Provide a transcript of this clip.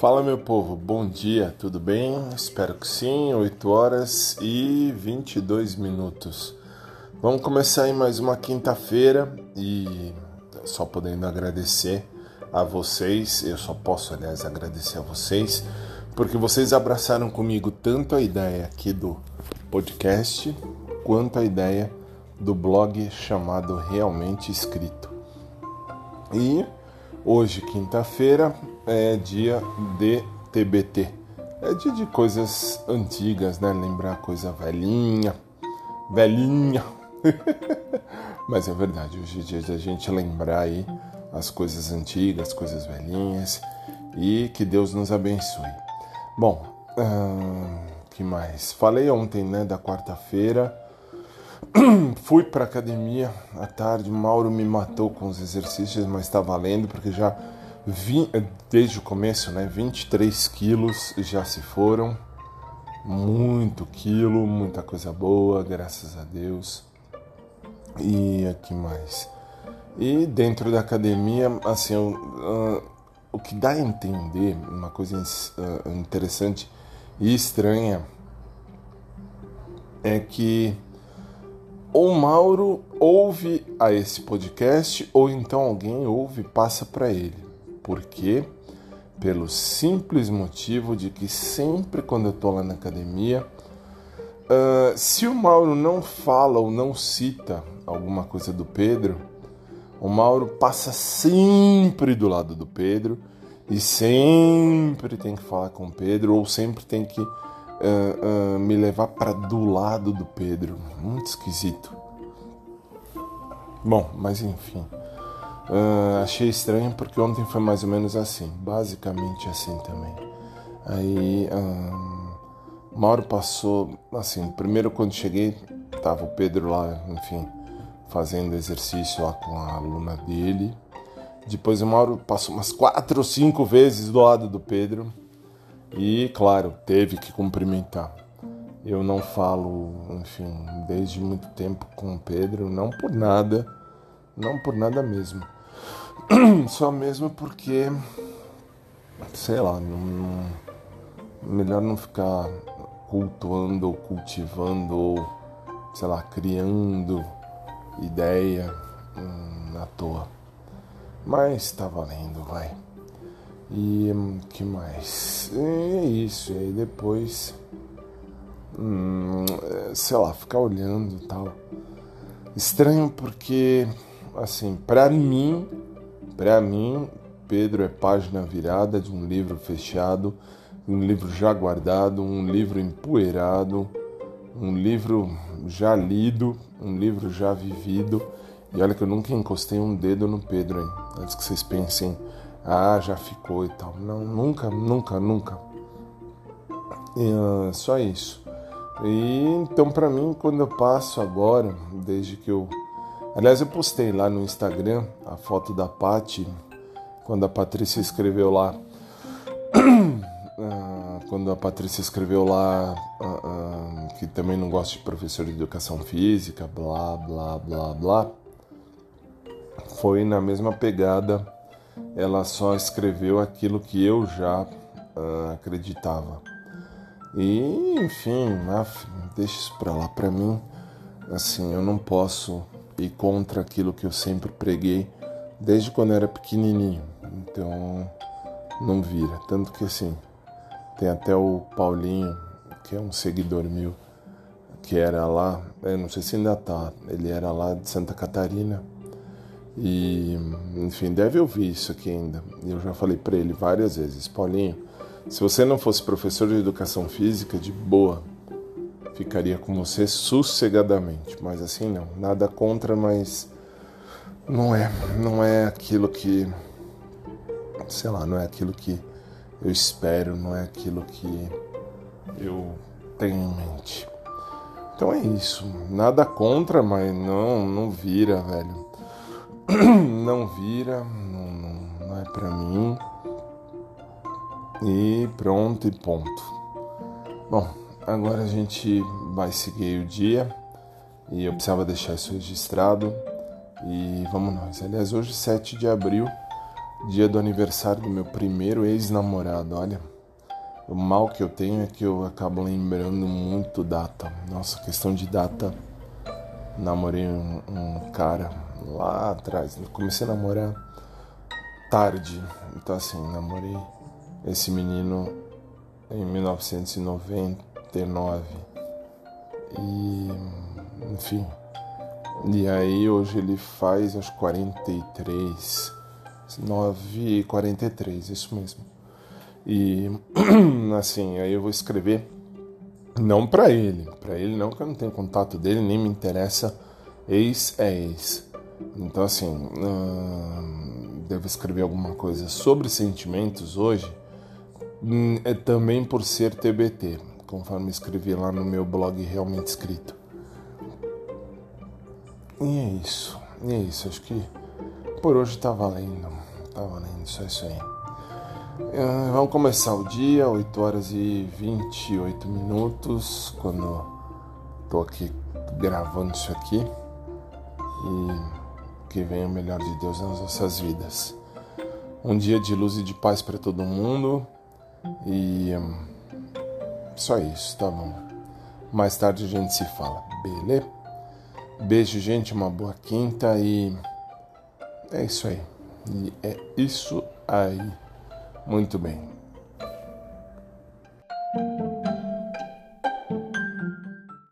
Fala meu povo, bom dia, tudo bem? Espero que sim, 8 horas e 22 minutos. Vamos começar aí mais uma quinta-feira e só podendo agradecer a vocês, eu só posso, aliás, agradecer a vocês, porque vocês abraçaram comigo tanto a ideia aqui do podcast quanto a ideia do blog chamado Realmente Escrito. E hoje, quinta-feira, é dia de TBT. É dia de coisas antigas, né? Lembrar coisa velhinha, velhinha. Mas é verdade, hoje é dia de a gente lembrar aí as coisas antigas, coisas velhinhas e que Deus nos abençoe. Bom, hum, que mais? Falei ontem, né, da quarta-feira Fui para academia à tarde, Mauro me matou com os exercícios, mas está valendo porque já vi, desde o começo, né, 23 quilos já se foram, muito quilo, muita coisa boa, graças a Deus. E aqui mais. E dentro da academia, assim, uh, o que dá a entender, uma coisa uh, interessante e estranha, é que ou Mauro ouve a esse podcast, ou então alguém ouve e passa para ele. Por quê? Pelo simples motivo de que sempre quando eu estou lá na academia, uh, se o Mauro não fala ou não cita alguma coisa do Pedro, o Mauro passa sempre do lado do Pedro e sempre tem que falar com o Pedro ou sempre tem que uh, me levar para do lado do Pedro. Muito esquisito. Bom, mas enfim. Uh, achei estranho porque ontem foi mais ou menos assim, basicamente assim também. Aí Mauro passou, assim, primeiro quando cheguei, tava o Pedro lá, enfim, fazendo exercício lá com a aluna dele. Depois o Mauro passou umas quatro ou cinco vezes do lado do Pedro. E, claro, teve que cumprimentar. Eu não falo, enfim, desde muito tempo com o Pedro, não por nada, não por nada mesmo. Só mesmo porque, sei lá, não, melhor não ficar cultuando ou cultivando ou, sei lá, criando ideia hum, à toa. Mas tá valendo, vai. E hum, que mais? É isso, e aí depois, hum, é, sei lá, ficar olhando e tal. Estranho porque, assim, para mim, para mim, Pedro é página virada de um livro fechado, um livro já guardado, um livro empoeirado, um livro já lido, um livro já vivido. E olha que eu nunca encostei um dedo no Pedro, hein? Antes que vocês pensem ah, já ficou e tal. Não, nunca, nunca, nunca. Uh, só isso. E então para mim, quando eu passo agora, desde que eu, aliás, eu postei lá no Instagram a foto da Pati quando a Patrícia escreveu lá, uh, quando a Patrícia escreveu lá uh, que também não gosta de professor de educação física, blá blá blá blá, foi na mesma pegada ela só escreveu aquilo que eu já uh, acreditava. E, enfim, deixa isso pra lá. Pra mim, assim, eu não posso ir contra aquilo que eu sempre preguei desde quando eu era pequenininho. Então, não vira. Tanto que, assim, tem até o Paulinho, que é um seguidor meu, que era lá, eu não sei se ainda tá, ele era lá de Santa Catarina e, enfim, deve ouvir isso aqui ainda. Eu já falei para ele várias vezes, Paulinho, se você não fosse professor de educação física, de boa, ficaria com você sossegadamente. Mas assim não, nada contra, mas não é, não é aquilo que, sei lá, não é aquilo que eu espero, não é aquilo que eu tenho em mente. Então é isso, nada contra, mas não, não vira, velho não vira, não, não é para mim. E pronto e ponto. Bom, agora a gente vai seguir o dia e eu precisava deixar isso registrado. E vamos nós. Aliás, hoje, 7 de abril, dia do aniversário do meu primeiro ex-namorado. Olha, o mal que eu tenho é que eu acabo lembrando muito data. Nossa, questão de data. Namorei um, um cara lá atrás. Comecei a namorar tarde. Então, assim, namorei esse menino em 1999. E, enfim. E aí, hoje ele faz aos 43. 9 e 43, isso mesmo. E, assim, aí eu vou escrever. Não para ele, para ele não, que eu não tenho contato dele, nem me interessa. Ex é ex. Então, assim, devo escrever alguma coisa sobre sentimentos hoje, hum, é também por ser TBT, conforme escrevi lá no meu blog Realmente Escrito. E é isso, e é isso, acho que por hoje tá valendo, tá valendo, só isso aí. Uh, vamos começar o dia, 8 horas e 28 minutos, quando tô aqui gravando isso aqui. E que venha o melhor de Deus nas nossas vidas. Um dia de luz e de paz para todo mundo e hum, só isso, tá bom? Mais tarde a gente se fala, beleza? Beijo, gente, uma boa quinta e é isso aí. E é isso aí. Muito bem.